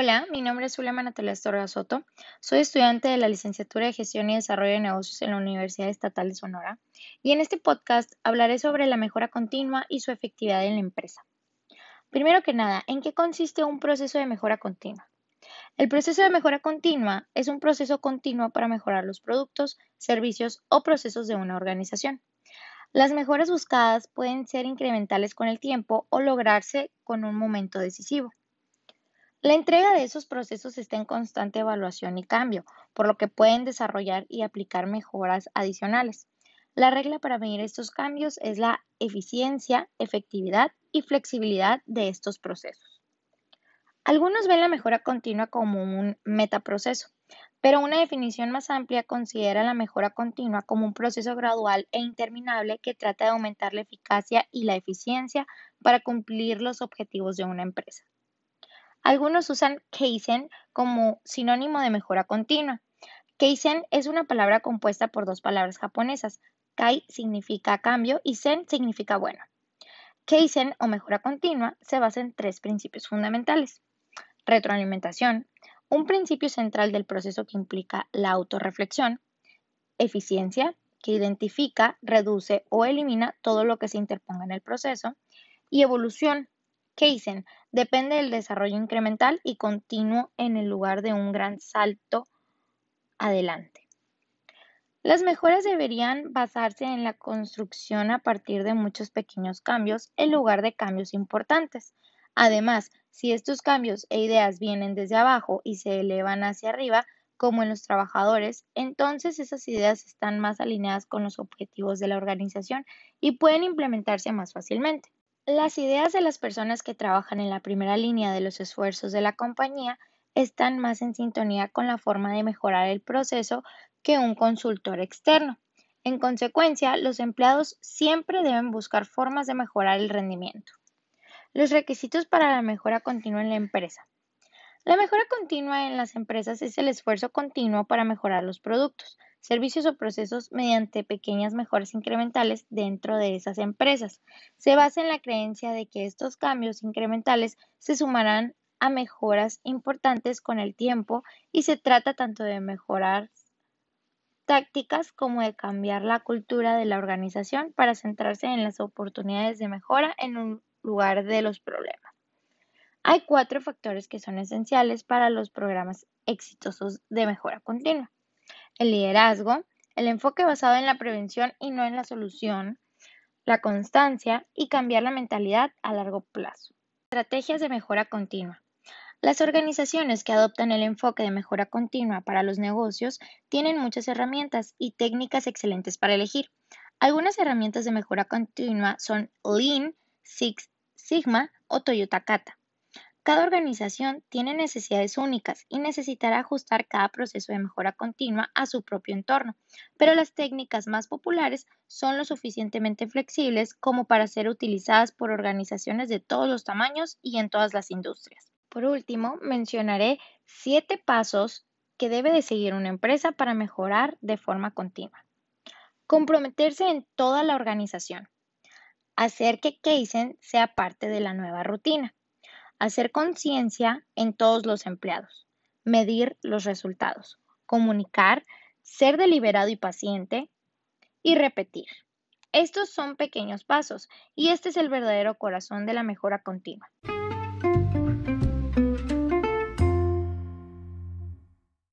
Hola, mi nombre es Zulema Natalia Estorga Soto. Soy estudiante de la licenciatura de Gestión y Desarrollo de Negocios en la Universidad Estatal de Sonora y en este podcast hablaré sobre la mejora continua y su efectividad en la empresa. Primero que nada, ¿en qué consiste un proceso de mejora continua? El proceso de mejora continua es un proceso continuo para mejorar los productos, servicios o procesos de una organización. Las mejoras buscadas pueden ser incrementales con el tiempo o lograrse con un momento decisivo. La entrega de esos procesos está en constante evaluación y cambio, por lo que pueden desarrollar y aplicar mejoras adicionales. La regla para medir estos cambios es la eficiencia, efectividad y flexibilidad de estos procesos. Algunos ven la mejora continua como un metaproceso, pero una definición más amplia considera la mejora continua como un proceso gradual e interminable que trata de aumentar la eficacia y la eficiencia para cumplir los objetivos de una empresa. Algunos usan Kaizen como sinónimo de mejora continua. Kaizen es una palabra compuesta por dos palabras japonesas. Kai significa cambio y Zen significa bueno. Kaizen o mejora continua se basa en tres principios fundamentales. Retroalimentación, un principio central del proceso que implica la autorreflexión. Eficiencia, que identifica, reduce o elimina todo lo que se interponga en el proceso. Y evolución, Kaizen depende del desarrollo incremental y continuo en el lugar de un gran salto adelante. Las mejoras deberían basarse en la construcción a partir de muchos pequeños cambios en lugar de cambios importantes. Además, si estos cambios e ideas vienen desde abajo y se elevan hacia arriba, como en los trabajadores, entonces esas ideas están más alineadas con los objetivos de la organización y pueden implementarse más fácilmente. Las ideas de las personas que trabajan en la primera línea de los esfuerzos de la compañía están más en sintonía con la forma de mejorar el proceso que un consultor externo. En consecuencia, los empleados siempre deben buscar formas de mejorar el rendimiento. Los requisitos para la mejora continua en la empresa. La mejora continua en las empresas es el esfuerzo continuo para mejorar los productos, servicios o procesos mediante pequeñas mejoras incrementales dentro de esas empresas. Se basa en la creencia de que estos cambios incrementales se sumarán a mejoras importantes con el tiempo y se trata tanto de mejorar tácticas como de cambiar la cultura de la organización para centrarse en las oportunidades de mejora en un lugar de los problemas. Hay cuatro factores que son esenciales para los programas exitosos de mejora continua el liderazgo, el enfoque basado en la prevención y no en la solución, la constancia y cambiar la mentalidad a largo plazo. Estrategias de mejora continua. Las organizaciones que adoptan el enfoque de mejora continua para los negocios tienen muchas herramientas y técnicas excelentes para elegir. Algunas herramientas de mejora continua son Lean, Six Sigma o Toyota Kata. Cada organización tiene necesidades únicas y necesitará ajustar cada proceso de mejora continua a su propio entorno, pero las técnicas más populares son lo suficientemente flexibles como para ser utilizadas por organizaciones de todos los tamaños y en todas las industrias. Por último, mencionaré siete pasos que debe de seguir una empresa para mejorar de forma continua. Comprometerse en toda la organización. Hacer que Kaizen sea parte de la nueva rutina hacer conciencia en todos los empleados, medir los resultados, comunicar, ser deliberado y paciente y repetir. Estos son pequeños pasos y este es el verdadero corazón de la mejora continua.